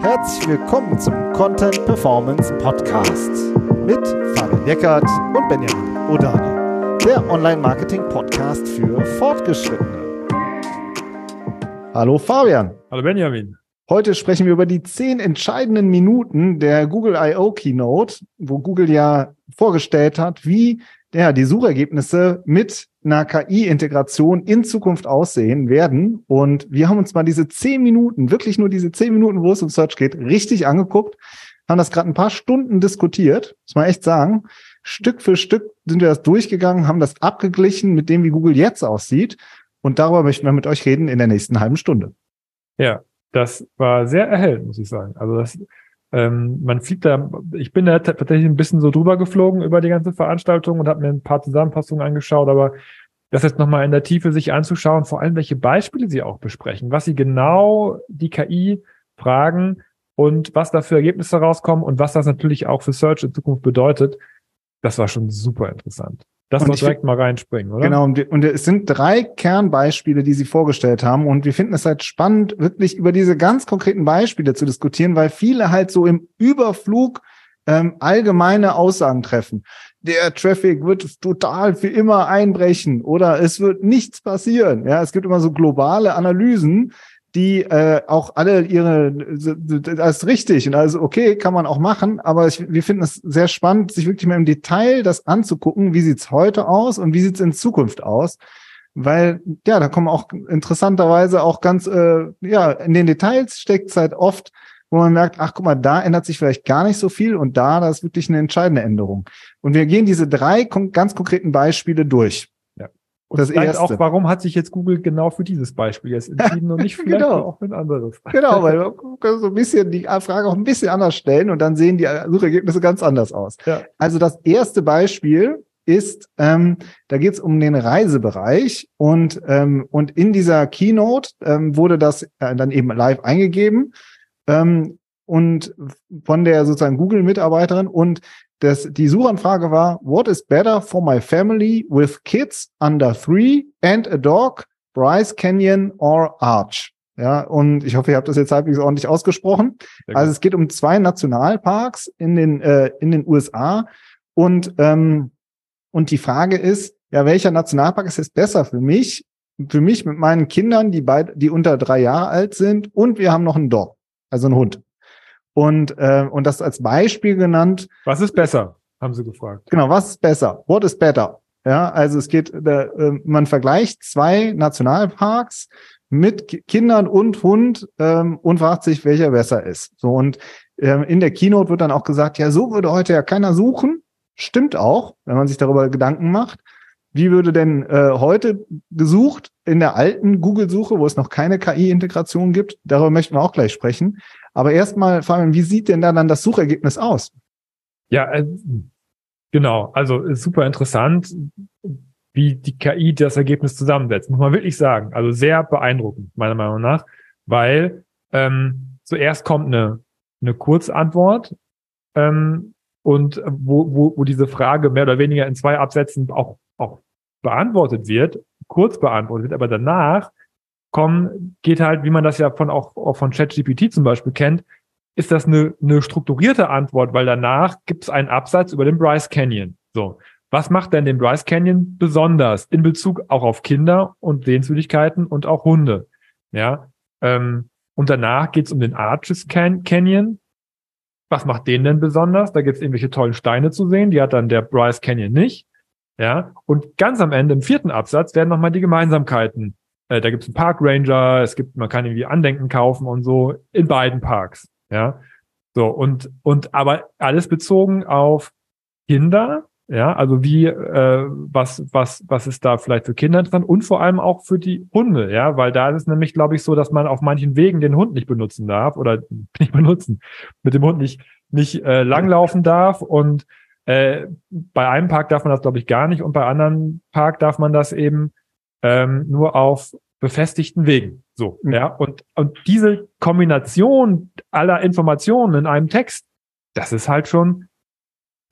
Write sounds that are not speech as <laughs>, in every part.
Herzlich willkommen zum Content Performance Podcast mit Fabian Eckert und Benjamin Odani, der Online-Marketing-Podcast für Fortgeschrittene. Hallo Fabian. Hallo Benjamin. Heute sprechen wir über die zehn entscheidenden Minuten der Google I.O. Keynote, wo Google ja vorgestellt hat, wie ja, die Suchergebnisse mit einer KI-Integration in Zukunft aussehen werden. Und wir haben uns mal diese zehn Minuten, wirklich nur diese zehn Minuten, wo es um Search geht, richtig angeguckt, haben das gerade ein paar Stunden diskutiert, muss man echt sagen. Stück für Stück sind wir das durchgegangen, haben das abgeglichen mit dem, wie Google jetzt aussieht. Und darüber möchten wir mit euch reden in der nächsten halben Stunde. Ja, das war sehr erhellend, muss ich sagen. Also das, ähm, man fliegt da, ich bin da tatsächlich ein bisschen so drüber geflogen über die ganze Veranstaltung und habe mir ein paar Zusammenfassungen angeschaut, aber das jetzt nochmal in der Tiefe sich anzuschauen, vor allem welche Beispiele sie auch besprechen, was sie genau die KI fragen und was da für Ergebnisse rauskommen und was das natürlich auch für Search in Zukunft bedeutet, das war schon super interessant. Lass uns direkt mal reinspringen, oder? Genau, und, es sind drei Kernbeispiele, die Sie vorgestellt haben. Und wir finden es halt spannend, wirklich über diese ganz konkreten Beispiele zu diskutieren, weil viele halt so im Überflug ähm, allgemeine Aussagen treffen. Der Traffic wird total für immer einbrechen oder es wird nichts passieren. Ja, es gibt immer so globale Analysen, die äh, auch alle ihre, das ist richtig und also okay, kann man auch machen, aber ich, wir finden es sehr spannend, sich wirklich mal im Detail das anzugucken, wie sieht's heute aus und wie sieht's in Zukunft aus, weil ja, da kommen auch interessanterweise auch ganz, äh, ja, in den Details steckt es halt oft, wo man merkt, ach guck mal, da ändert sich vielleicht gar nicht so viel und da, da ist wirklich eine entscheidende Änderung. Und wir gehen diese drei ganz konkreten Beispiele durch. Und das erste. auch, warum hat sich jetzt Google genau für dieses Beispiel jetzt entschieden und nicht <laughs> vielleicht genau. auch für ein anderes? Genau, <laughs> weil wir können so ein bisschen die Frage auch ein bisschen anders stellen und dann sehen die Suchergebnisse ganz anders aus. Ja. Also das erste Beispiel ist, ähm, da geht es um den Reisebereich und ähm, und in dieser Keynote ähm, wurde das äh, dann eben live eingegeben ähm, und von der sozusagen Google-Mitarbeiterin und das, die Suchanfrage war, what is better for my family with kids under three and a dog, Bryce Canyon or Arch? Ja, und ich hoffe, ihr habt das jetzt halbwegs ordentlich ausgesprochen. Also es geht um zwei Nationalparks in den, äh, in den USA. Und, ähm, und die Frage ist, ja, welcher Nationalpark ist jetzt besser für mich? Für mich mit meinen Kindern, die beide, die unter drei Jahre alt sind, und wir haben noch einen Dog, also einen Hund. Und, äh, und das als Beispiel genannt. Was ist besser? Haben sie gefragt. Genau, was ist besser? What is better? Ja, also es geht, äh, man vergleicht zwei Nationalparks mit Kindern und Hund ähm, und fragt sich, welcher besser ist. So und äh, in der Keynote wird dann auch gesagt, ja, so würde heute ja keiner suchen. Stimmt auch, wenn man sich darüber Gedanken macht. Wie würde denn äh, heute gesucht in der alten Google-Suche, wo es noch keine KI-Integration gibt? Darüber möchten wir auch gleich sprechen. Aber erstmal, Fabian, wie sieht denn da dann das Suchergebnis aus? Ja, äh, genau. Also super interessant, wie die KI das Ergebnis zusammensetzt, muss man wirklich sagen. Also sehr beeindruckend, meiner Meinung nach, weil ähm, zuerst kommt eine, eine Kurzantwort ähm, und wo, wo, wo diese Frage mehr oder weniger in zwei Absätzen auch, auch beantwortet wird, kurz beantwortet wird, aber danach kommen, geht halt, wie man das ja von auch, auch von ChatGPT zum Beispiel kennt, ist das eine, eine strukturierte Antwort, weil danach gibt es einen Absatz über den Bryce Canyon. So. Was macht denn den Bryce Canyon besonders in Bezug auch auf Kinder und Sehenswürdigkeiten und auch Hunde? Ja. Ähm, und danach geht es um den Arches Can Canyon. Was macht den denn besonders? Da gibt es irgendwelche tollen Steine zu sehen, die hat dann der Bryce Canyon nicht. Ja. Und ganz am Ende, im vierten Absatz, werden nochmal die Gemeinsamkeiten äh, da gibt es einen Park Ranger, es gibt, man kann irgendwie Andenken kaufen und so in beiden Parks. Ja. So, und, und aber alles bezogen auf Kinder, ja, also wie, äh, was, was, was ist da vielleicht für Kinder dran und vor allem auch für die Hunde, ja, weil da ist es nämlich, glaube ich, so, dass man auf manchen Wegen den Hund nicht benutzen darf oder <laughs> nicht benutzen, mit dem Hund nicht, nicht äh, langlaufen darf und äh, bei einem Park darf man das, glaube ich, gar nicht und bei anderen Park darf man das eben ähm, nur auf befestigten Wegen. So, mhm. ja. Und, und diese Kombination aller Informationen in einem Text, das ist halt schon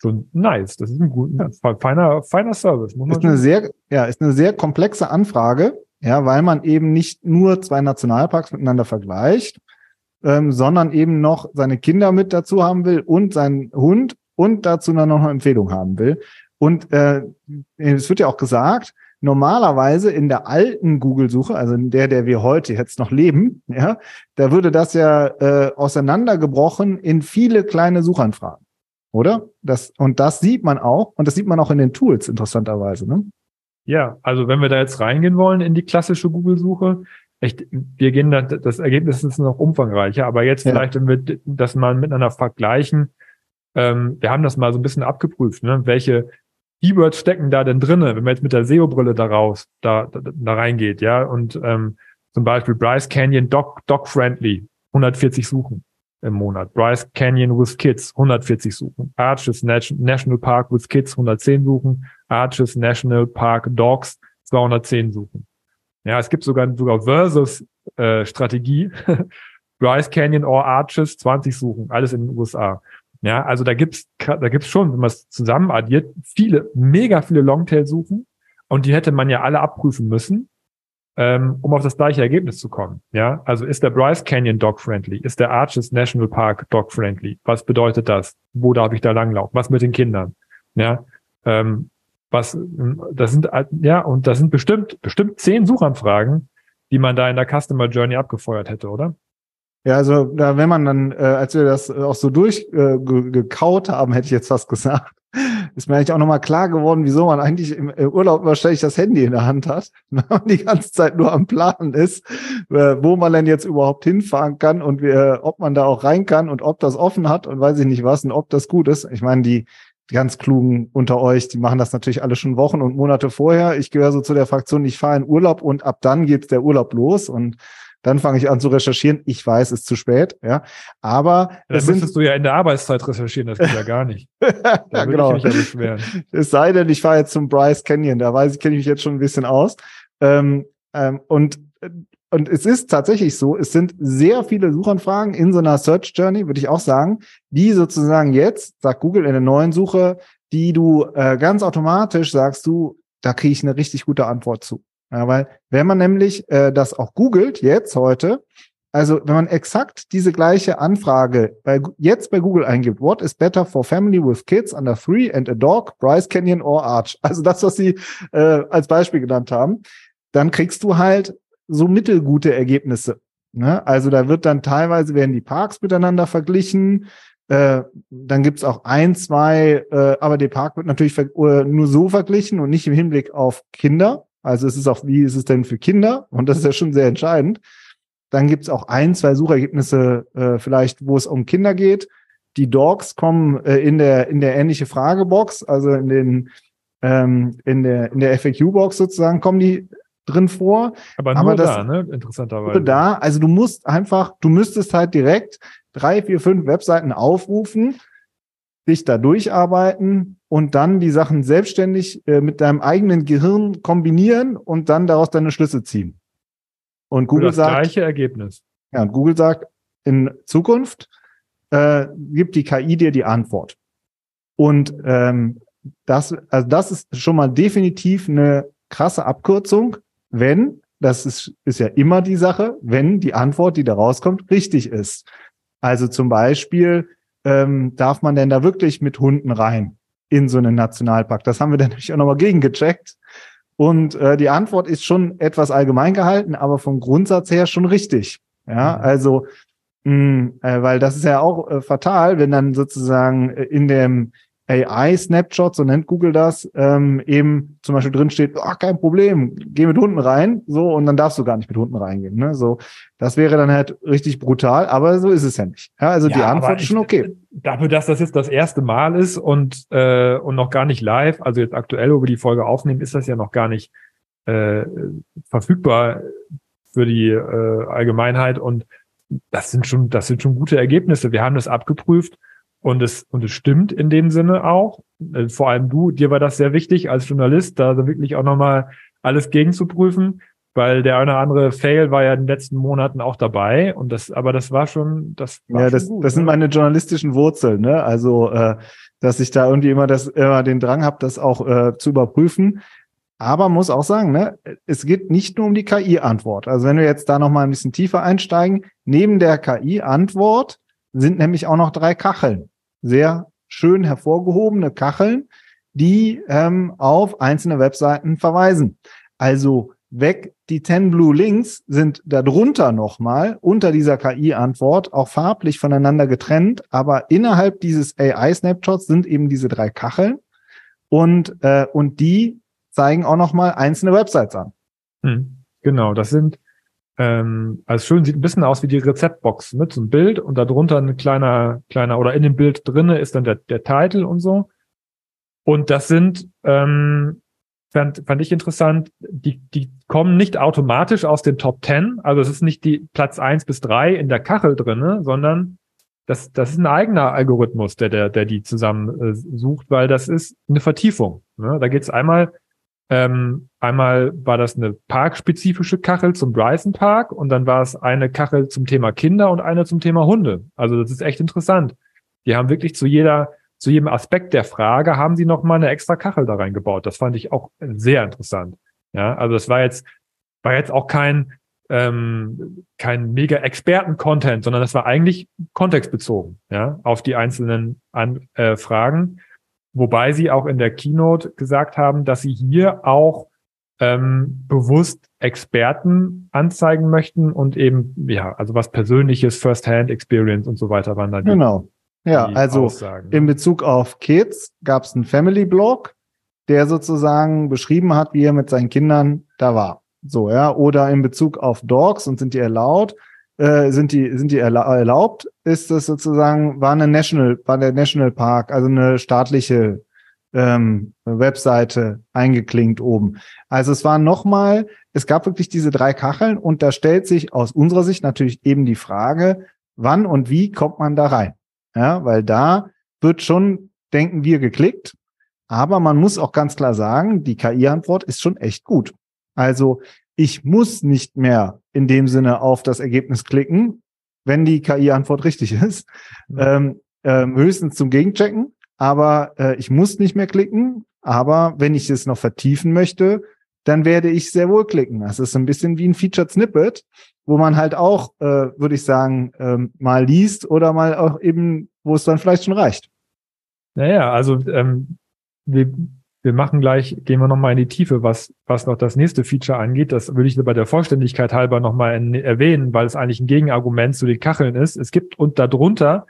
so nice. Das ist ein guter, feiner, feiner Service. Muss man ist eine sehr, ja, ist eine sehr komplexe Anfrage. Ja, weil man eben nicht nur zwei Nationalparks miteinander vergleicht, ähm, sondern eben noch seine Kinder mit dazu haben will und seinen Hund und dazu dann noch eine Empfehlung haben will. Und äh, es wird ja auch gesagt, normalerweise in der alten Google-Suche, also in der, der wir heute jetzt noch leben, ja, da würde das ja äh, auseinandergebrochen in viele kleine Suchanfragen, oder? Das und das sieht man auch und das sieht man auch in den Tools interessanterweise, ne? Ja, also wenn wir da jetzt reingehen wollen in die klassische Google-Suche, echt, wir gehen da, das Ergebnis ist noch umfangreicher, aber jetzt ja. vielleicht, wenn wir das mal miteinander vergleichen, ähm, wir haben das mal so ein bisschen abgeprüft, ne? welche Keywords stecken da denn drinne, wenn man jetzt mit der SEO-Brille da raus, da, da, da reingeht, ja, und ähm, zum Beispiel Bryce Canyon Dog, Dog Friendly, 140 Suchen im Monat. Bryce Canyon with Kids, 140 Suchen. Arches National Park with Kids, 110 Suchen. Arches National Park Dogs, 210 Suchen. Ja, es gibt sogar, sogar Versus äh. <laughs> Bryce Canyon or Arches, 20 Suchen, alles in den USA. Ja, also da gibt's, da gibt's schon, wenn man es zusammen addiert, viele, mega viele Longtail-Suchen und die hätte man ja alle abprüfen müssen, ähm, um auf das gleiche Ergebnis zu kommen. Ja, also ist der Bryce Canyon dog-friendly? Ist der Arches National Park dog-friendly? Was bedeutet das? Wo darf ich da langlaufen? Was mit den Kindern? Ja, ähm, was, das sind, ja, und das sind bestimmt, bestimmt zehn Suchanfragen, die man da in der Customer Journey abgefeuert hätte, oder? Ja, also da, wenn man dann, äh, als wir das auch so durchgekaut äh, haben, hätte ich jetzt fast gesagt, <laughs> ist mir eigentlich auch nochmal klar geworden, wieso man eigentlich im Urlaub wahrscheinlich das Handy in der Hand hat, <laughs> wenn man die ganze Zeit nur am Planen ist, äh, wo man denn jetzt überhaupt hinfahren kann und wie, äh, ob man da auch rein kann und ob das offen hat und weiß ich nicht was und ob das gut ist. Ich meine, die, die ganz klugen unter euch, die machen das natürlich alle schon Wochen und Monate vorher. Ich gehöre so zu der Fraktion, ich fahre in Urlaub und ab dann geht der Urlaub los und dann fange ich an zu recherchieren. Ich weiß, es ist zu spät, ja. Aber ja, dann müsstest du ja in der Arbeitszeit recherchieren, das geht ja gar nicht. <laughs> Da ja, genau. Ich mich ja beschweren. Es sei denn, ich fahre jetzt zum Bryce Canyon, da weiß ich, kenne ich mich jetzt schon ein bisschen aus. Ähm, ähm, und und es ist tatsächlich so, es sind sehr viele Suchanfragen in so einer Search Journey, würde ich auch sagen, die sozusagen jetzt, sagt Google in der neuen Suche, die du äh, ganz automatisch sagst du, da kriege ich eine richtig gute Antwort zu. Ja, weil wenn man nämlich äh, das auch googelt, jetzt heute, also wenn man exakt diese gleiche Anfrage bei, jetzt bei Google eingibt, what is better for family with kids under three and a dog, Bryce Canyon or Arch? Also das, was Sie äh, als Beispiel genannt haben, dann kriegst du halt so mittelgute Ergebnisse. Ne? Also da wird dann teilweise werden die Parks miteinander verglichen. Äh, dann gibt's auch ein, zwei, äh, aber der Park wird natürlich äh, nur so verglichen und nicht im Hinblick auf Kinder. Also es ist auch, wie ist es denn für Kinder? Und das ist ja schon sehr entscheidend. Dann gibt's auch ein, zwei Suchergebnisse, äh, vielleicht, wo es um Kinder geht. Die Dogs kommen äh, in der in der ähnliche Fragebox, also in den ähm, in der in der FAQ-Box sozusagen kommen die drin vor. Aber nur Aber das, da, ne? Interessanterweise. Nur da. Also du musst einfach, du müsstest halt direkt drei, vier, fünf Webseiten aufrufen, dich da durcharbeiten und dann die Sachen selbstständig äh, mit deinem eigenen Gehirn kombinieren und dann daraus deine Schlüsse ziehen. Und Google das sagt. gleiche Ergebnis. Ja, und Google sagt, in Zukunft äh, gibt die KI dir die Antwort. Und ähm, das, also das ist schon mal definitiv eine krasse Abkürzung, wenn, das ist, ist ja immer die Sache, wenn die Antwort, die da rauskommt, richtig ist. Also zum Beispiel, ähm, darf man denn da wirklich mit Hunden rein in so einen Nationalpark? Das haben wir <laughs> dann nämlich auch nochmal gegengecheckt. Und äh, die Antwort ist schon etwas allgemein gehalten, aber vom Grundsatz her schon richtig. Ja, mhm. also mh, äh, weil das ist ja auch äh, fatal, wenn dann sozusagen äh, in dem AI-Snapshot, so nennt Google das, ähm, eben zum Beispiel drin steht, ach, kein Problem, geh mit Hunden rein, so, und dann darfst du gar nicht mit Hunden reingehen. Ne? So, das wäre dann halt richtig brutal, aber so ist es ja nicht. Ja, also ja, die Antwort ist schon okay. Dafür, dass das jetzt das erste Mal ist und, äh, und noch gar nicht live, also jetzt aktuell, wo wir die Folge aufnehmen, ist das ja noch gar nicht äh, verfügbar für die äh, Allgemeinheit und das sind schon, das sind schon gute Ergebnisse. Wir haben das abgeprüft und es, und es stimmt in dem Sinne auch. Äh, vor allem du, dir war das sehr wichtig als Journalist, da wirklich auch nochmal alles gegenzuprüfen, weil der eine oder andere Fail war ja in den letzten Monaten auch dabei. Und das, aber das war schon, das war Ja, das, gut, das sind ne? meine journalistischen Wurzeln, ne? Also, äh, dass ich da irgendwie immer das, immer den Drang habe, das auch äh, zu überprüfen. Aber muss auch sagen, ne, es geht nicht nur um die KI-Antwort. Also wenn wir jetzt da noch mal ein bisschen tiefer einsteigen, neben der KI-Antwort sind nämlich auch noch drei Kacheln. Sehr schön hervorgehobene Kacheln, die ähm, auf einzelne Webseiten verweisen. Also weg die 10 Blue Links sind darunter nochmal unter dieser KI-Antwort auch farblich voneinander getrennt, aber innerhalb dieses AI-Snapshots sind eben diese drei Kacheln und, äh, und die zeigen auch nochmal einzelne Websites an. Hm, genau, das sind ähm, also schön sieht ein bisschen aus wie die Rezeptbox mit so ein Bild und darunter ein kleiner kleiner oder in dem Bild drinne ist dann der der Titel und so und das sind ähm, fand, fand ich interessant, die, die kommen nicht automatisch aus den Top 10, also es ist nicht die Platz eins bis drei in der Kachel drinne, sondern das, das ist ein eigener Algorithmus, der, der, der die zusammen äh, sucht, weil das ist eine Vertiefung. Ne? Da geht es einmal, ähm, einmal war das eine parkspezifische Kachel zum Bryson Park und dann war es eine Kachel zum Thema Kinder und eine zum Thema Hunde. Also das ist echt interessant. Die haben wirklich zu jeder zu jedem Aspekt der Frage haben sie noch mal eine extra Kachel da reingebaut. Das fand ich auch sehr interessant. Ja, also das war jetzt war jetzt auch kein ähm, kein mega Experten-Content, sondern das war eigentlich kontextbezogen, ja, auf die einzelnen An äh, Fragen. Wobei sie auch in der Keynote gesagt haben, dass sie hier auch ähm, bewusst Experten anzeigen möchten und eben, ja, also was persönliches, First-Hand-Experience und so weiter waren dann. Genau. Ja, also Aussagen. Ne? in Bezug auf Kids gab es einen Family Blog, der sozusagen beschrieben hat, wie er mit seinen Kindern da war. So, ja, oder in Bezug auf Dogs und sind die erlaubt, äh, sind die, sind die erlaubt, ist das sozusagen, war eine National, war der National Park, also eine staatliche ähm, Webseite eingeklinkt oben. Also es war nochmal, es gab wirklich diese drei Kacheln und da stellt sich aus unserer Sicht natürlich eben die Frage, wann und wie kommt man da rein? Ja, weil da wird schon, denken wir, geklickt. Aber man muss auch ganz klar sagen, die KI-Antwort ist schon echt gut. Also ich muss nicht mehr in dem Sinne auf das Ergebnis klicken, wenn die KI-Antwort richtig <laughs> ist. Ja. Ähm, ähm, höchstens zum Gegenchecken, aber äh, ich muss nicht mehr klicken. Aber wenn ich es noch vertiefen möchte, dann werde ich sehr wohl klicken. Das ist ein bisschen wie ein Featured Snippet wo man halt auch, äh, würde ich sagen, ähm, mal liest oder mal auch eben, wo es dann vielleicht schon reicht. Naja, also ähm, wir, wir machen gleich, gehen wir nochmal in die Tiefe, was, was noch das nächste Feature angeht. Das würde ich bei der Vollständigkeit halber nochmal erwähnen, weil es eigentlich ein Gegenargument zu den Kacheln ist. Es gibt und darunter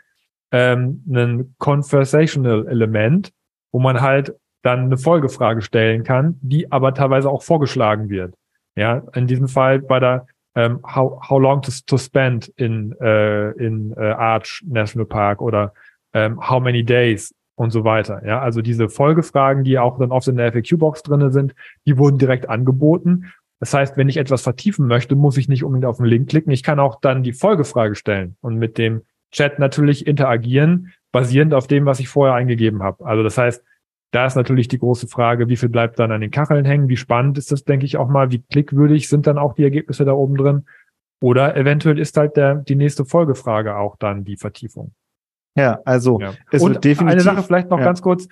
ähm, ein Conversational Element, wo man halt dann eine Folgefrage stellen kann, die aber teilweise auch vorgeschlagen wird. Ja, in diesem Fall bei der ähm, how, how long to, to spend in, äh, in äh, Arch National Park oder ähm, how many days und so weiter. Ja, also diese Folgefragen, die auch dann oft in der FAQ-Box drinne sind, die wurden direkt angeboten. Das heißt, wenn ich etwas vertiefen möchte, muss ich nicht unbedingt auf den Link klicken. Ich kann auch dann die Folgefrage stellen und mit dem Chat natürlich interagieren, basierend auf dem, was ich vorher eingegeben habe. Also das heißt, da ist natürlich die große Frage, wie viel bleibt dann an den Kacheln hängen? Wie spannend ist das, denke ich auch mal? Wie klickwürdig sind dann auch die Ergebnisse da oben drin? Oder eventuell ist halt der, die nächste Folgefrage auch dann die Vertiefung. Ja, also ja. es Und wird definitiv. Eine Sache vielleicht noch ja. ganz kurz.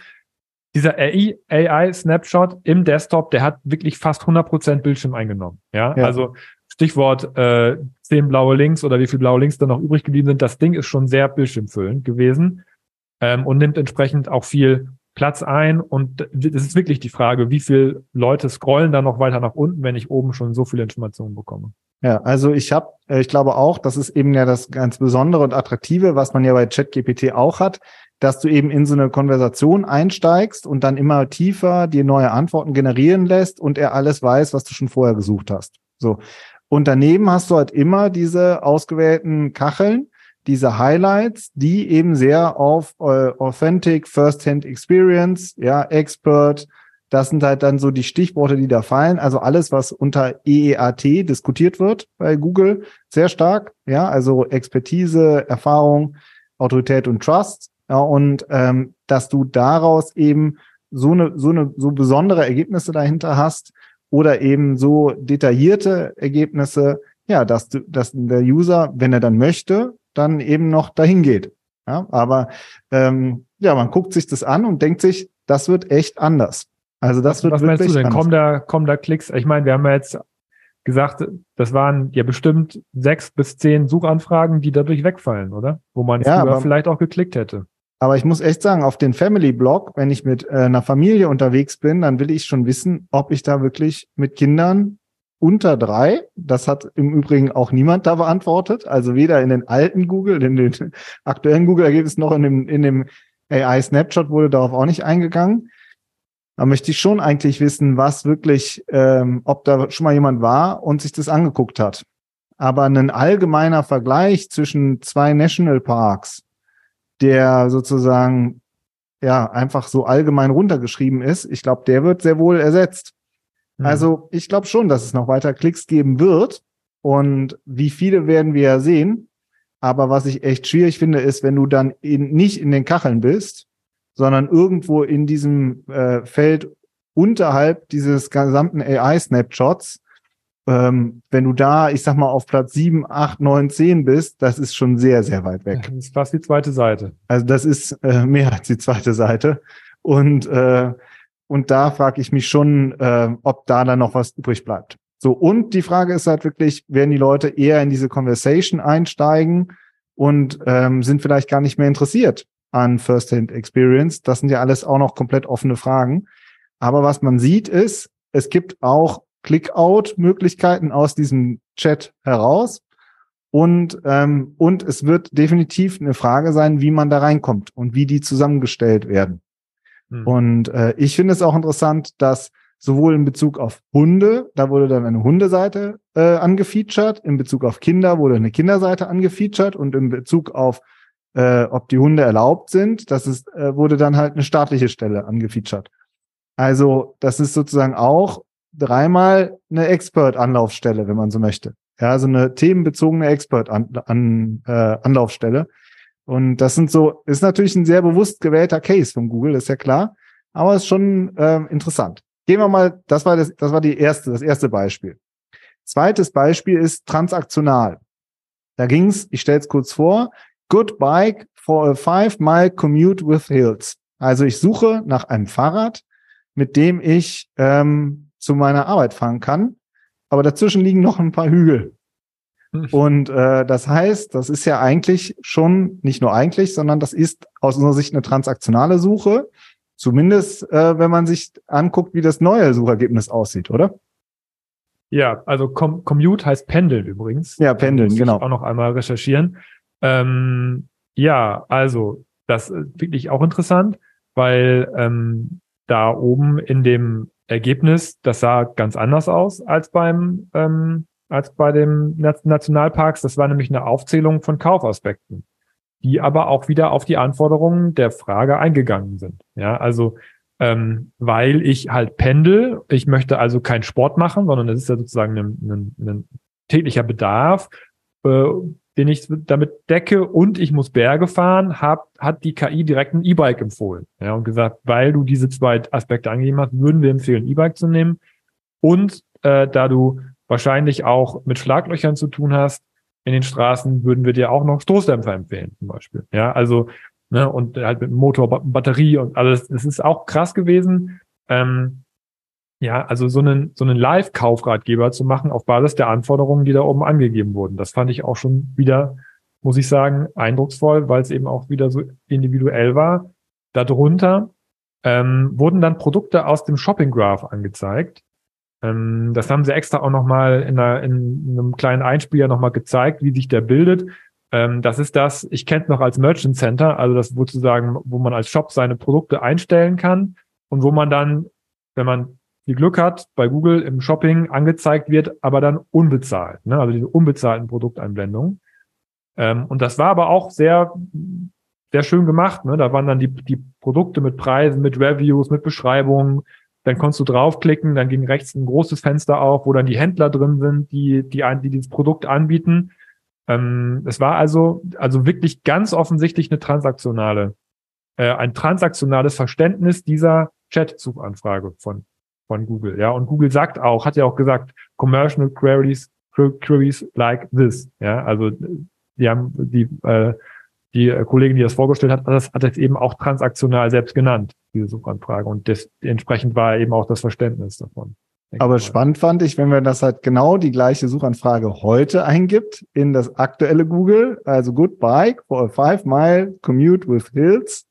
Dieser AI, AI Snapshot im Desktop, der hat wirklich fast 100% Bildschirm eingenommen. Ja, ja. also Stichwort äh, zehn blaue Links oder wie viel blaue Links da noch übrig geblieben sind. Das Ding ist schon sehr bildschirmfüllend gewesen ähm, und nimmt entsprechend auch viel Platz ein. Und es ist wirklich die Frage, wie viele Leute scrollen da noch weiter nach unten, wenn ich oben schon so viele Informationen bekomme. Ja, also ich habe, äh, ich glaube auch, das ist eben ja das ganz Besondere und Attraktive, was man ja bei ChatGPT auch hat, dass du eben in so eine Konversation einsteigst und dann immer tiefer dir neue Antworten generieren lässt und er alles weiß, was du schon vorher gesucht hast. So. Und daneben hast du halt immer diese ausgewählten Kacheln, diese Highlights, die eben sehr auf äh, Authentic First-Hand Experience, ja, Expert, das sind halt dann so die Stichworte, die da fallen. Also alles, was unter EEAT diskutiert wird bei Google, sehr stark. Ja, also Expertise, Erfahrung, Autorität und Trust. Ja, und ähm, dass du daraus eben so eine, so eine, so besondere Ergebnisse dahinter hast oder eben so detaillierte Ergebnisse, ja, dass du, dass der User, wenn er dann möchte, dann eben noch dahin geht. Ja, aber ähm, ja, man guckt sich das an und denkt sich, das wird echt anders. Also das wird Was meinst du denn? Kommen da, kommen da Klicks? Ich meine, wir haben ja jetzt gesagt, das waren ja bestimmt sechs bis zehn Suchanfragen, die dadurch wegfallen, oder? Wo man ja, früher vielleicht auch geklickt hätte. Aber ich muss echt sagen, auf den Family Blog, wenn ich mit äh, einer Familie unterwegs bin, dann will ich schon wissen, ob ich da wirklich mit Kindern unter drei, das hat im Übrigen auch niemand da beantwortet, also weder in den alten Google, in den <laughs> aktuellen Google-Ergebnissen noch in dem, in dem AI-Snapshot wurde darauf auch nicht eingegangen. Da möchte ich schon eigentlich wissen, was wirklich, ähm, ob da schon mal jemand war und sich das angeguckt hat. Aber ein allgemeiner Vergleich zwischen zwei Nationalparks, der sozusagen ja einfach so allgemein runtergeschrieben ist, ich glaube, der wird sehr wohl ersetzt. Mhm. Also ich glaube schon, dass es noch weiter Klicks geben wird. Und wie viele werden wir ja sehen. Aber was ich echt schwierig finde, ist, wenn du dann in, nicht in den Kacheln bist, sondern irgendwo in diesem äh, Feld unterhalb dieses gesamten AI-Snapshots, ähm, wenn du da, ich sag mal, auf Platz 7, 8, 9, 10 bist, das ist schon sehr, sehr weit weg. Das ist fast die zweite Seite. Also das ist äh, mehr als die zweite Seite. Und, äh, und da frage ich mich schon, äh, ob da dann noch was übrig bleibt. So, und die Frage ist halt wirklich, werden die Leute eher in diese Conversation einsteigen und ähm, sind vielleicht gar nicht mehr interessiert an First-Hand Experience. Das sind ja alles auch noch komplett offene Fragen. Aber was man sieht ist, es gibt auch Click-out-Möglichkeiten aus diesem Chat heraus. Und, ähm, und es wird definitiv eine Frage sein, wie man da reinkommt und wie die zusammengestellt werden. Hm. Und äh, ich finde es auch interessant, dass sowohl in Bezug auf Hunde, da wurde dann eine Hundeseite äh, angefeatured, in Bezug auf Kinder wurde eine Kinderseite angefeatured und in Bezug auf äh, ob die Hunde erlaubt sind, das ist, äh, wurde dann halt eine staatliche Stelle angefeatured. Also das ist sozusagen auch dreimal eine Expert-Anlaufstelle, wenn man so möchte. Ja, also eine themenbezogene Expert-Anlaufstelle. -An Und das sind so, ist natürlich ein sehr bewusst gewählter Case von Google, ist ja klar, aber ist schon äh, interessant. Gehen wir mal, das war das, das war die erste, das erste Beispiel. Zweites Beispiel ist transaktional. Da ging's, ich stelle es kurz vor, Good bike for a five mile commute with hills. Also ich suche nach einem Fahrrad, mit dem ich ähm, zu meiner Arbeit fahren kann. Aber dazwischen liegen noch ein paar Hügel. Hm. Und äh, das heißt, das ist ja eigentlich schon, nicht nur eigentlich, sondern das ist aus unserer Sicht eine transaktionale Suche. Zumindest, äh, wenn man sich anguckt, wie das neue Suchergebnis aussieht, oder? Ja, also Com Commute heißt Pendeln übrigens. Ja, Pendeln, genau. auch noch einmal recherchieren. Ähm, ja, also das ist wirklich auch interessant, weil ähm, da oben in dem Ergebnis, das sah ganz anders aus als beim ähm, als bei dem Nationalparks. Das war nämlich eine Aufzählung von Kaufaspekten, die aber auch wieder auf die Anforderungen der Frage eingegangen sind. Ja, also ähm, weil ich halt pendel, ich möchte also keinen Sport machen, sondern das ist ja sozusagen ein, ein, ein täglicher Bedarf. Äh, den ich damit decke und ich muss Berge fahren, hab, hat die KI direkt ein E-Bike empfohlen. Ja, und gesagt, weil du diese zwei Aspekte angegeben hast, würden wir empfehlen, E-Bike zu nehmen. Und äh, da du wahrscheinlich auch mit Schlaglöchern zu tun hast in den Straßen, würden wir dir auch noch Stoßdämpfer empfehlen, zum Beispiel. Ja, also, ne, und halt mit Motor, Batterie und alles. Das ist auch krass gewesen. Ähm, ja, also so einen, so einen Live-Kaufratgeber zu machen auf Basis der Anforderungen, die da oben angegeben wurden. Das fand ich auch schon wieder, muss ich sagen, eindrucksvoll, weil es eben auch wieder so individuell war. Darunter ähm, wurden dann Produkte aus dem Shopping Graph angezeigt. Ähm, das haben sie extra auch nochmal in, in einem kleinen Einspieler nochmal gezeigt, wie sich der bildet. Ähm, das ist das, ich kenne es noch als Merchant Center, also das sozusagen, wo man als Shop seine Produkte einstellen kann und wo man dann, wenn man viel Glück hat, bei Google im Shopping angezeigt wird, aber dann unbezahlt. Ne? Also diese unbezahlten Produkteinblendungen. Ähm, und das war aber auch sehr, sehr schön gemacht. Ne? Da waren dann die, die Produkte mit Preisen, mit Reviews, mit Beschreibungen. Dann konntest du draufklicken, dann ging rechts ein großes Fenster auf, wo dann die Händler drin sind, die, die, die dieses Produkt anbieten. Ähm, es war also, also wirklich ganz offensichtlich eine transaktionale, äh, ein transaktionales Verständnis dieser Chat-Suchanfrage von von Google. Ja, und Google sagt auch, hat ja auch gesagt, commercial queries, queries like this. Ja, also die haben die äh, die Kollegin, die das vorgestellt hat, das hat jetzt eben auch transaktional selbst genannt, diese Suchanfrage. Und das, entsprechend war eben auch das Verständnis davon. Aber spannend fand ich, wenn man das halt genau die gleiche Suchanfrage heute eingibt in das aktuelle Google, also Good Bike for a Five Mile Commute with Hills,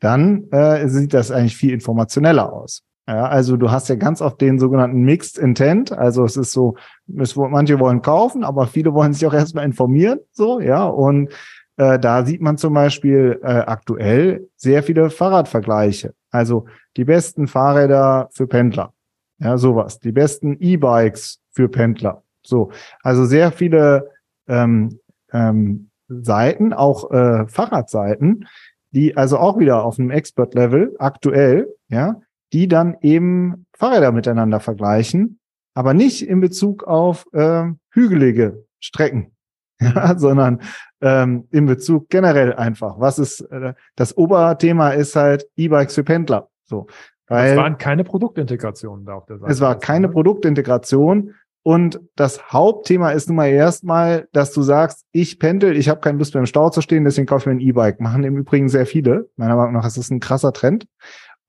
dann äh, sieht das eigentlich viel informationeller aus. Ja, also du hast ja ganz oft den sogenannten Mixed Intent. Also es ist so, es, manche wollen kaufen, aber viele wollen sich auch erstmal informieren. So, ja. Und äh, da sieht man zum Beispiel äh, aktuell sehr viele Fahrradvergleiche. Also die besten Fahrräder für Pendler. Ja, sowas. Die besten E-Bikes für Pendler. So. Also sehr viele ähm, ähm, Seiten, auch äh, Fahrradseiten, die also auch wieder auf einem Expert-Level aktuell, ja, die dann eben Fahrräder miteinander vergleichen, aber nicht in Bezug auf äh, hügelige Strecken, ja, <laughs> sondern ähm, in Bezug generell einfach. Was ist äh, das Oberthema ist halt E-Bikes für Pendler. So, weil es waren keine Produktintegrationen da auf der Seite. Es war keine Produktintegration. Und das Hauptthema ist nun mal erstmal, dass du sagst, ich pendel, ich habe keine Lust mehr im Stau zu stehen, deswegen kaufe ich mir ein E-Bike. Machen im Übrigen sehr viele. Meiner Meinung nach ist das ein krasser Trend.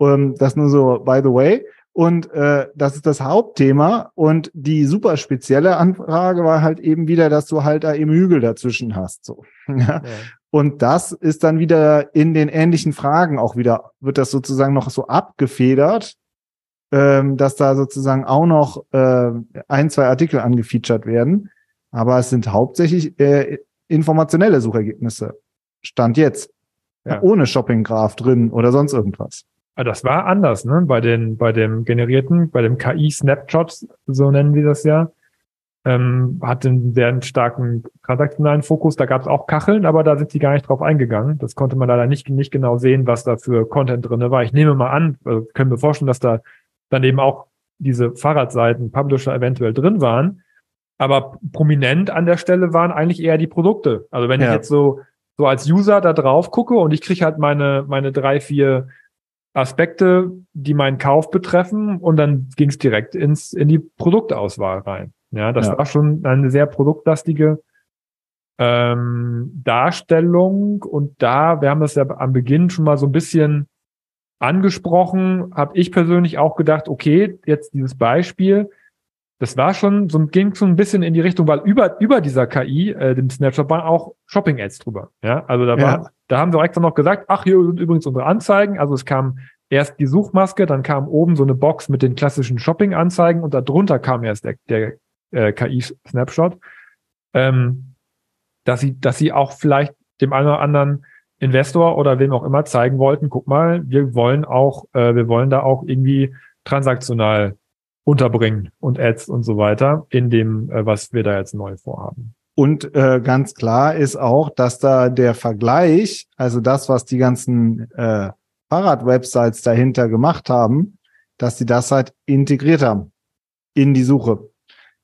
Um, das nur so by the way. Und äh, das ist das Hauptthema. Und die super spezielle Anfrage war halt eben wieder, dass du halt da eben Hügel dazwischen hast. So. <laughs> ja. Und das ist dann wieder in den ähnlichen Fragen auch wieder, wird das sozusagen noch so abgefedert, ähm, dass da sozusagen auch noch äh, ein, zwei Artikel angefeatured werden. Aber es sind hauptsächlich äh, informationelle Suchergebnisse. Stand jetzt. Ja. Ohne Shopping-Graph drin oder sonst irgendwas. Ah, das war anders, ne? Bei den, bei dem generierten, bei dem KI-Snapshots, so nennen wir das ja, ähm, hat einen sehr starken transaktionalen Fokus. Da gab es auch Kacheln, aber da sind sie gar nicht drauf eingegangen. Das konnte man leider nicht, nicht genau sehen, was da für Content drinne war. Ich nehme mal an, also können wir vorstellen, dass da dann eben auch diese Fahrradseiten, Publisher eventuell drin waren. Aber prominent an der Stelle waren eigentlich eher die Produkte. Also wenn ja. ich jetzt so, so als User da drauf gucke und ich kriege halt meine, meine drei, vier Aspekte, die meinen Kauf betreffen und dann ging es direkt ins in die Produktauswahl rein. Ja, das ja. war schon eine sehr produktlastige ähm, Darstellung und da, wir haben das ja am Beginn schon mal so ein bisschen angesprochen, habe ich persönlich auch gedacht, okay, jetzt dieses Beispiel, das war schon so ging schon ein bisschen in die Richtung, weil über über dieser KI, äh, dem Snapshot waren auch Shopping Ads drüber. Ja, also da war, ja. da haben wir extra noch gesagt, ach hier sind übrigens unsere Anzeigen. Also es kam erst die Suchmaske, dann kam oben so eine Box mit den klassischen Shopping Anzeigen und darunter kam erst der, der äh, KI Snapshot, ähm, dass sie dass sie auch vielleicht dem einen oder anderen Investor oder wem auch immer zeigen wollten, guck mal, wir wollen auch, äh, wir wollen da auch irgendwie transaktional unterbringen und Ads und so weiter in dem, äh, was wir da jetzt neu vorhaben. Und äh, ganz klar ist auch, dass da der Vergleich, also das, was die ganzen äh, Fahrrad-Websites dahinter gemacht haben, dass sie das halt integriert haben in die Suche.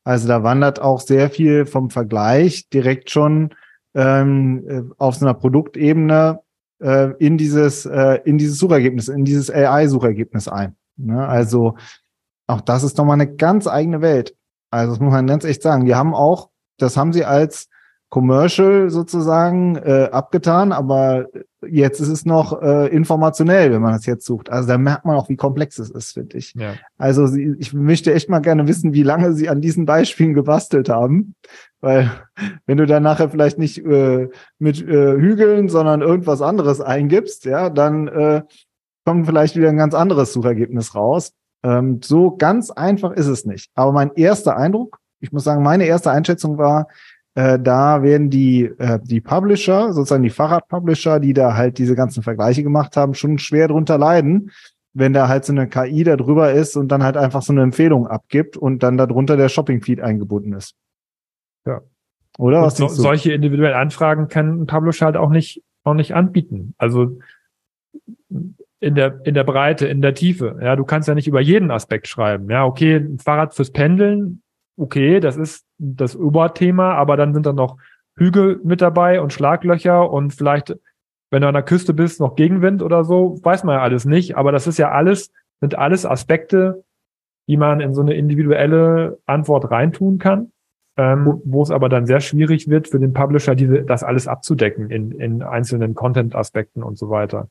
Also da wandert auch sehr viel vom Vergleich direkt schon ähm, äh, auf so einer Produktebene äh, in dieses äh, in dieses Suchergebnis, in dieses AI-Suchergebnis ein. Ne? Also auch das ist nochmal eine ganz eigene Welt. Also das muss man ganz echt sagen. Die haben auch, das haben sie als Commercial sozusagen äh, abgetan, aber jetzt ist es noch äh, informationell, wenn man das jetzt sucht. Also da merkt man auch, wie komplex es ist, finde ich. Ja. Also sie, ich möchte echt mal gerne wissen, wie lange sie an diesen Beispielen gebastelt haben, weil wenn du dann nachher vielleicht nicht äh, mit äh, Hügeln, sondern irgendwas anderes eingibst, ja, dann äh, kommt vielleicht wieder ein ganz anderes Suchergebnis raus. Ähm, so ganz einfach ist es nicht. Aber mein erster Eindruck, ich muss sagen, meine erste Einschätzung war, äh, da werden die, äh, die Publisher, sozusagen die Fahrradpublisher, die da halt diese ganzen Vergleiche gemacht haben, schon schwer drunter leiden, wenn da halt so eine KI da drüber ist und dann halt einfach so eine Empfehlung abgibt und dann darunter der Shopping-Feed eingebunden ist. Ja. Oder was? So, solche individuellen Anfragen kann ein Publisher halt auch nicht, auch nicht anbieten. Also in der, in der Breite, in der Tiefe. Ja, du kannst ja nicht über jeden Aspekt schreiben. Ja, okay, ein Fahrrad fürs Pendeln, okay, das ist das Überthema, aber dann sind da noch Hügel mit dabei und Schlaglöcher und vielleicht, wenn du an der Küste bist, noch Gegenwind oder so, weiß man ja alles nicht. Aber das ist ja alles, sind alles Aspekte, die man in so eine individuelle Antwort reintun kann. ähm, wo es aber dann sehr schwierig wird für den Publisher, diese, das alles abzudecken in, in einzelnen Content-Aspekten und so weiter.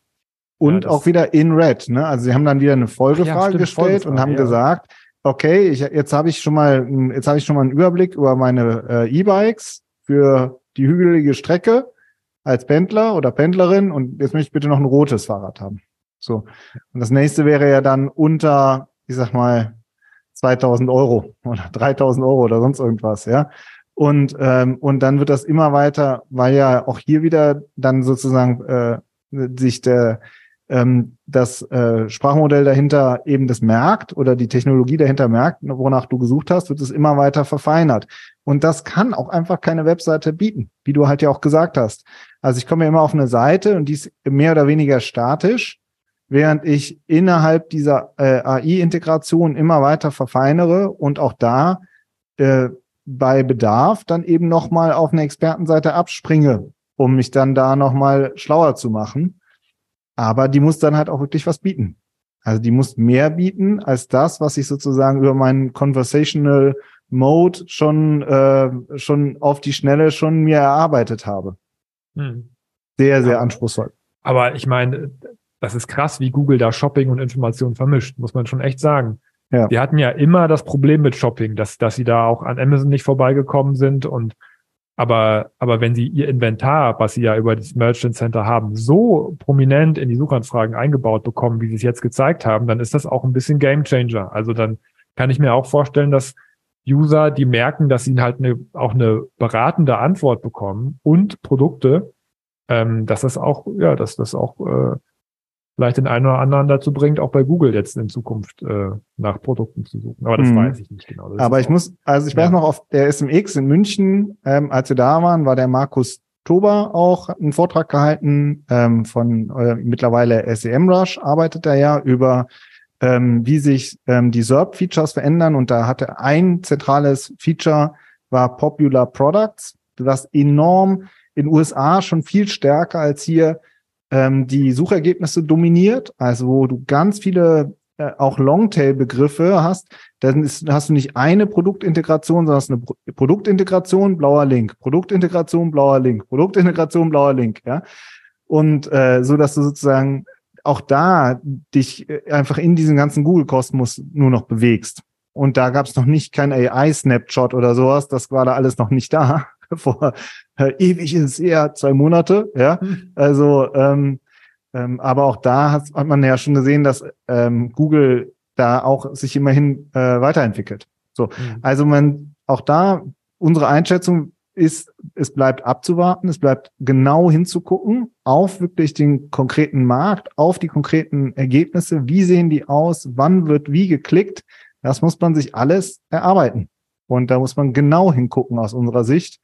Und ja, auch wieder in Red, ne? Also sie haben dann wieder eine Folgefrage ja, gestellt Folgefrage, und haben ja. gesagt, okay, ich, jetzt habe ich schon mal, jetzt habe ich schon mal einen Überblick über meine äh, E-Bikes für die hügelige Strecke als Pendler oder Pendlerin und jetzt möchte ich bitte noch ein rotes Fahrrad haben. So. Und das nächste wäre ja dann unter, ich sag mal, 2000 Euro <laughs> oder 3000 Euro oder sonst irgendwas, ja. Und, ähm, und dann wird das immer weiter, weil ja auch hier wieder dann sozusagen äh, sich der, ähm, das äh, Sprachmodell dahinter eben das merkt oder die Technologie dahinter merkt, wonach du gesucht hast, wird es immer weiter verfeinert. Und das kann auch einfach keine Webseite bieten, wie du halt ja auch gesagt hast. Also ich komme ja immer auf eine Seite und die ist mehr oder weniger statisch, während ich innerhalb dieser äh, AI-Integration immer weiter verfeinere und auch da äh, bei Bedarf dann eben nochmal auf eine Expertenseite abspringe, um mich dann da nochmal schlauer zu machen. Aber die muss dann halt auch wirklich was bieten. Also die muss mehr bieten als das, was ich sozusagen über meinen Conversational Mode schon, äh, schon auf die Schnelle schon mir erarbeitet habe. Hm. Sehr, sehr aber, anspruchsvoll. Aber ich meine, das ist krass, wie Google da Shopping und Information vermischt, muss man schon echt sagen. Ja. Die hatten ja immer das Problem mit Shopping, dass, dass sie da auch an Amazon nicht vorbeigekommen sind und aber, aber wenn Sie Ihr Inventar, was Sie ja über das Merchant Center haben, so prominent in die Suchanfragen eingebaut bekommen, wie Sie es jetzt gezeigt haben, dann ist das auch ein bisschen Game Changer. Also dann kann ich mir auch vorstellen, dass User, die merken, dass sie halt eine, auch eine beratende Antwort bekommen und Produkte, ähm, dass das auch, ja, dass das auch äh, vielleicht den einen oder anderen dazu bringt, auch bei Google jetzt in Zukunft äh, nach Produkten zu suchen. Aber das mhm. weiß ich nicht genau. Das Aber ich muss, also ich ja. weiß noch, auf der SMX in München, ähm, als wir da waren, war der Markus Tober auch einen Vortrag gehalten ähm, von äh, mittlerweile SEMrush, arbeitet er ja über ähm, wie sich ähm, die SERP-Features verändern. Und da hatte ein zentrales Feature war Popular Products, das enorm in USA schon viel stärker als hier ähm, die Suchergebnisse dominiert, also wo du ganz viele äh, auch Longtail-Begriffe hast, dann ist, hast du nicht eine Produktintegration, sondern hast eine Pro Produktintegration, blauer Link, Produktintegration, blauer Link, Produktintegration, blauer Link, ja. Und äh, so, dass du sozusagen auch da dich äh, einfach in diesen ganzen Google-Kosmos nur noch bewegst. Und da gab es noch nicht kein AI-Snapshot oder sowas, das war da alles noch nicht da. <laughs> vor ewig ist es eher zwei Monate, ja. Hm. Also, ähm, ähm, aber auch da hat, hat man ja schon gesehen, dass ähm, Google da auch sich immerhin äh, weiterentwickelt. So, mhm. also man auch da unsere Einschätzung ist, es bleibt abzuwarten, es bleibt genau hinzugucken auf wirklich den konkreten Markt, auf die konkreten Ergebnisse, wie sehen die aus, wann wird wie geklickt, das muss man sich alles erarbeiten. Und da muss man genau hingucken aus unserer Sicht.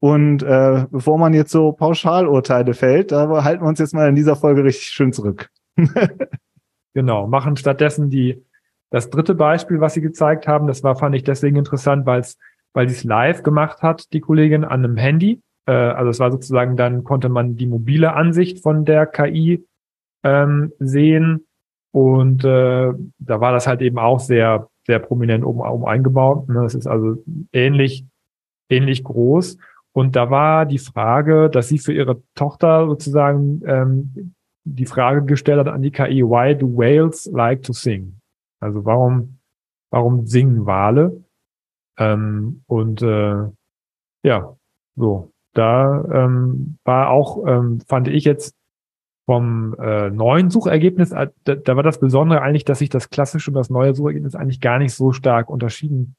Und äh, bevor man jetzt so Pauschalurteile fällt, da halten wir uns jetzt mal in dieser Folge richtig schön zurück. <laughs> genau, machen stattdessen die das dritte Beispiel, was Sie gezeigt haben, das war, fand ich deswegen interessant, weil es, weil sie es live gemacht hat, die Kollegin, an einem Handy. Äh, also es war sozusagen, dann konnte man die mobile Ansicht von der KI ähm, sehen. Und äh, da war das halt eben auch sehr sehr prominent oben, oben eingebaut. Ne? Das ist also ähnlich, ähnlich groß. Und da war die Frage, dass sie für ihre Tochter sozusagen ähm, die Frage gestellt hat an die KI, why do whales like to sing? Also warum, warum singen Wale? Ähm, und äh, ja, so, da ähm, war auch, ähm, fand ich jetzt vom äh, neuen Suchergebnis, äh, da, da war das Besondere eigentlich, dass sich das klassische und das neue Suchergebnis eigentlich gar nicht so stark unterschieden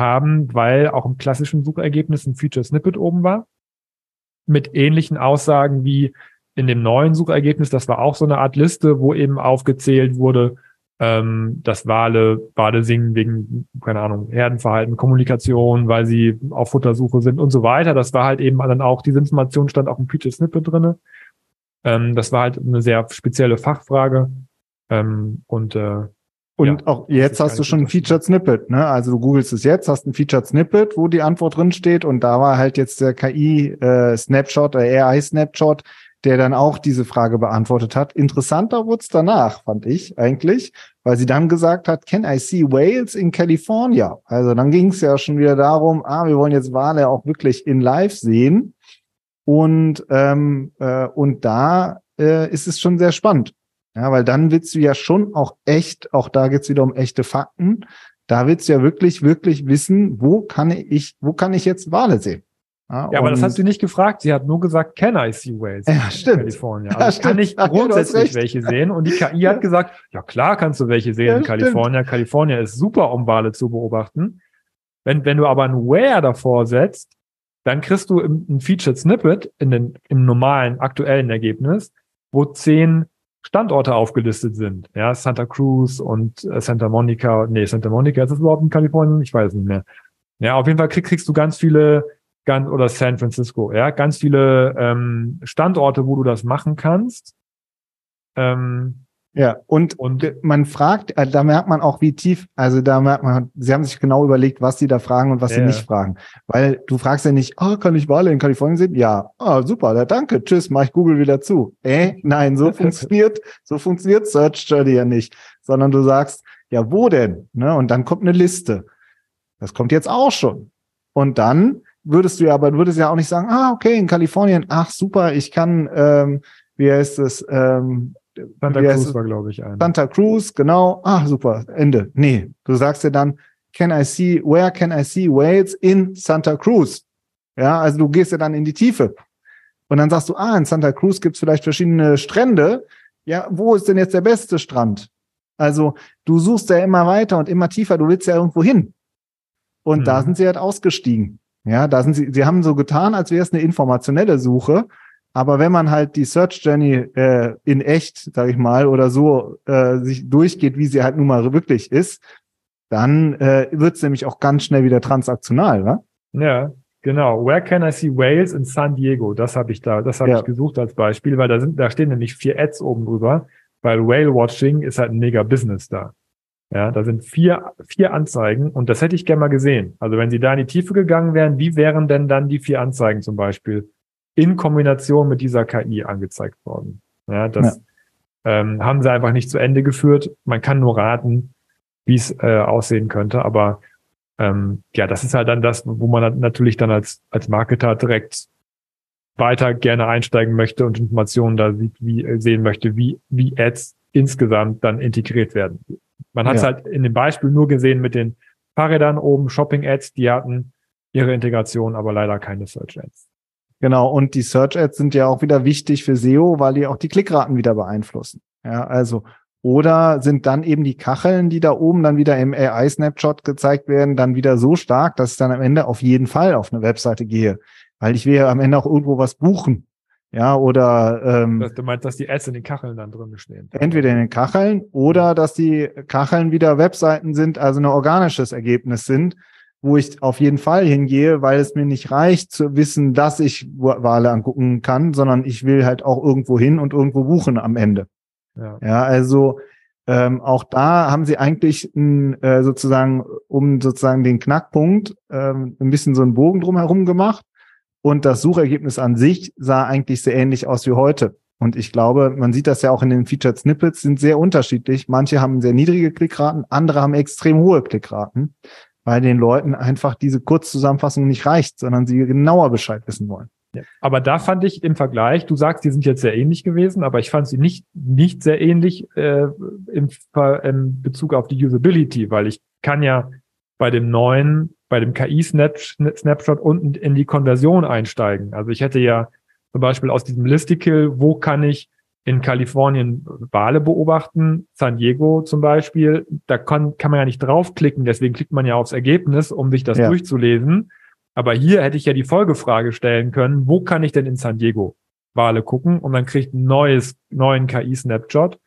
haben, weil auch im klassischen Suchergebnis ein Feature Snippet oben war. Mit ähnlichen Aussagen wie in dem neuen Suchergebnis. Das war auch so eine Art Liste, wo eben aufgezählt wurde, ähm, dass Wale, Wale singen wegen, keine Ahnung, Herdenverhalten, Kommunikation, weil sie auf Futtersuche sind und so weiter. Das war halt eben dann auch, diese Information stand auch im Feature Snippet drinne. Ähm, das war halt eine sehr spezielle Fachfrage. Ähm, und äh, und ja, auch jetzt hast du schon ein Featured Snippet, ne? Also du googelst es jetzt, hast ein Featured Snippet, wo die Antwort drin steht und da war halt jetzt der KI äh, Snapshot, der AI Snapshot der dann auch diese Frage beantwortet hat. Interessanter wurde es danach, fand ich eigentlich, weil sie dann gesagt hat, can I see whales in California? Also dann ging es ja schon wieder darum, ah, wir wollen jetzt Wale auch wirklich in Live sehen. Und, ähm, äh, und da äh, ist es schon sehr spannend. Ja, weil dann willst du ja schon auch echt, auch da geht's wieder um echte Fakten. Da willst du ja wirklich, wirklich wissen, wo kann ich, wo kann ich jetzt Wale sehen? Ja, ja aber das hat sie nicht gefragt. Sie hat nur gesagt, can I see whales ja, in stimmt. California? Also ja, kann ich grundsätzlich welche sehen. Und die KI hat gesagt, ja klar kannst du welche sehen in Kalifornien. Kalifornien ist super, um Wale zu beobachten. Wenn, wenn du aber ein Where davor setzt, dann kriegst du ein Featured Snippet in den, im normalen aktuellen Ergebnis, wo zehn Standorte aufgelistet sind. Ja, Santa Cruz und äh, Santa Monica. Nee, Santa Monica ist das überhaupt in Kalifornien? Ich weiß nicht mehr. Ja, auf jeden Fall krieg, kriegst du ganz viele, ganz, oder San Francisco, ja, ganz viele ähm, Standorte, wo du das machen kannst. Ähm, ja, und, und man fragt, äh, da merkt man auch, wie tief, also da merkt man, sie haben sich genau überlegt, was sie da fragen und was ja. sie nicht fragen. Weil du fragst ja nicht, oh, kann ich Wale in Kalifornien sehen? Ja, oh, super, danke, tschüss, mach ich Google wieder zu. Äh, nein, so <laughs> funktioniert, so funktioniert Search Journey ja nicht, sondern du sagst, ja, wo denn? Ne? Und dann kommt eine Liste. Das kommt jetzt auch schon. Und dann würdest du ja, aber du würdest ja auch nicht sagen, ah, okay, in Kalifornien, ach super, ich kann, ähm, wie heißt es, ähm, Santa Cruz war, glaube ich, ein. Santa Cruz, genau. Ah, super, Ende. Nee, du sagst dir dann, can I see, where can I see whales in Santa Cruz? Ja, also du gehst ja dann in die Tiefe. Und dann sagst du, ah, in Santa Cruz gibt es vielleicht verschiedene Strände. Ja, wo ist denn jetzt der beste Strand? Also du suchst ja immer weiter und immer tiefer, du willst ja irgendwo hin. Und hm. da sind sie halt ausgestiegen. Ja, da sind sie, sie haben so getan, als wäre es eine informationelle Suche, aber wenn man halt die Search Journey äh, in echt, sag ich mal, oder so äh, sich durchgeht, wie sie halt nun mal wirklich ist, dann äh, wird es nämlich auch ganz schnell wieder transaktional, ne? Ja, genau. Where can I see Whales in San Diego? Das habe ich da, das habe ja. ich gesucht als Beispiel, weil da sind, da stehen nämlich vier Ads oben drüber, weil Whale Watching ist halt ein mega Business da. Ja, da sind vier, vier Anzeigen und das hätte ich gerne mal gesehen. Also wenn Sie da in die Tiefe gegangen wären, wie wären denn dann die vier Anzeigen zum Beispiel? In Kombination mit dieser KI angezeigt worden. Ja, das ja. Ähm, haben sie einfach nicht zu Ende geführt. Man kann nur raten, wie es äh, aussehen könnte, aber ähm, ja, das ist halt dann das, wo man natürlich dann als, als Marketer direkt weiter gerne einsteigen möchte und Informationen da sieht, wie, äh, sehen möchte, wie, wie Ads insgesamt dann integriert werden. Man hat es ja. halt in dem Beispiel nur gesehen mit den Fahrrädern oben, Shopping-Ads, die hatten ihre Integration, aber leider keine Search-Ads. Genau, und die Search Ads sind ja auch wieder wichtig für SEO, weil die auch die Klickraten wieder beeinflussen. Ja, also oder sind dann eben die Kacheln, die da oben dann wieder im AI-Snapshot gezeigt werden, dann wieder so stark, dass ich dann am Ende auf jeden Fall auf eine Webseite gehe. Weil ich will ja am Ende auch irgendwo was buchen. Ja, oder ähm, Du meinst, dass die Ads in den Kacheln dann drin stehen? Entweder in den Kacheln oder dass die Kacheln wieder Webseiten sind, also ein organisches Ergebnis sind, wo ich auf jeden Fall hingehe, weil es mir nicht reicht zu wissen, dass ich Wale angucken kann, sondern ich will halt auch irgendwo hin und irgendwo buchen am Ende. Ja, ja also ähm, auch da haben sie eigentlich ein, äh, sozusagen um sozusagen den Knackpunkt ähm, ein bisschen so einen Bogen drumherum gemacht und das Suchergebnis an sich sah eigentlich sehr ähnlich aus wie heute. Und ich glaube, man sieht das ja auch in den Featured Snippets, sind sehr unterschiedlich. Manche haben sehr niedrige Klickraten, andere haben extrem hohe Klickraten weil den Leuten einfach diese Kurzzusammenfassung nicht reicht, sondern sie genauer Bescheid wissen wollen. Ja. Aber da fand ich im Vergleich, du sagst, die sind jetzt sehr ähnlich gewesen, aber ich fand sie nicht, nicht sehr ähnlich äh, im, im Bezug auf die Usability, weil ich kann ja bei dem neuen, bei dem KI-Snapshot unten in die Konversion einsteigen. Also ich hätte ja zum Beispiel aus diesem Listicle, wo kann ich in Kalifornien Wale beobachten, San Diego zum Beispiel, da kann, kann man ja nicht draufklicken, deswegen klickt man ja aufs Ergebnis, um sich das ja. durchzulesen. Aber hier hätte ich ja die Folgefrage stellen können, wo kann ich denn in San Diego Wale gucken? Und dann kriegt ein neues, neuen KI-Snapshot.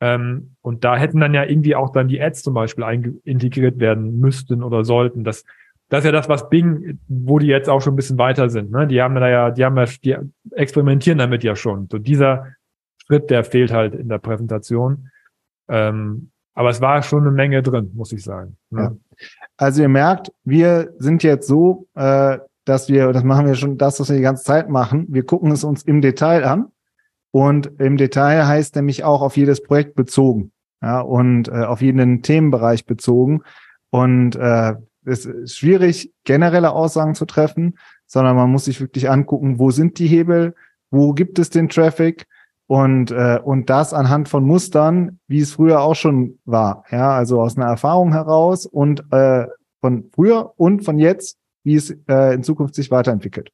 Ähm, und da hätten dann ja irgendwie auch dann die Ads zum Beispiel integriert werden müssten oder sollten. Das, das ist ja das, was Bing, wo die jetzt auch schon ein bisschen weiter sind. Ne? Die haben da ja, die haben ja, die experimentieren damit ja schon. So dieser Schritt, der fehlt halt in der Präsentation. Ähm, aber es war schon eine Menge drin, muss ich sagen. Ja. Also ihr merkt, wir sind jetzt so, äh, dass wir, das machen wir schon das, was wir die ganze Zeit machen, wir gucken es uns im Detail an. Und im Detail heißt nämlich auch auf jedes Projekt bezogen ja, und äh, auf jeden Themenbereich bezogen. Und äh, es ist schwierig, generelle Aussagen zu treffen, sondern man muss sich wirklich angucken, wo sind die Hebel, wo gibt es den Traffic und, äh, und das anhand von Mustern, wie es früher auch schon war. Ja, also aus einer Erfahrung heraus und äh, von früher und von jetzt, wie es äh, in Zukunft sich weiterentwickelt.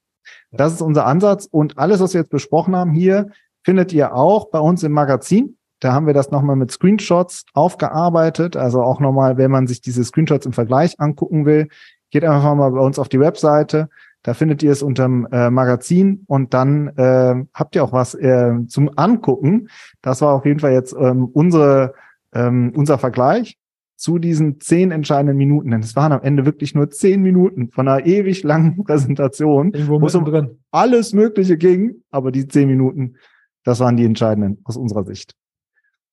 Das ist unser Ansatz und alles, was wir jetzt besprochen haben hier, findet ihr auch bei uns im Magazin. Da haben wir das nochmal mit Screenshots aufgearbeitet. Also auch nochmal, wenn man sich diese Screenshots im Vergleich angucken will, geht einfach mal bei uns auf die Webseite. Da findet ihr es unterm äh, Magazin und dann äh, habt ihr auch was äh, zum Angucken. Das war auf jeden Fall jetzt ähm, unsere, ähm, unser Vergleich zu diesen zehn entscheidenden Minuten. Denn es waren am Ende wirklich nur zehn Minuten von einer ewig langen <laughs> Präsentation, wo es um drin. alles Mögliche ging. Aber die zehn Minuten, das waren die entscheidenden aus unserer Sicht.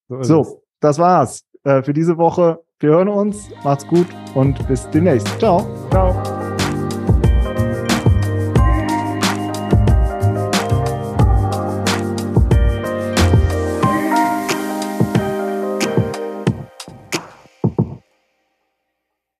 So, so das war's äh, für diese Woche. Wir hören uns. Macht's gut und bis demnächst. Ciao. Ciao.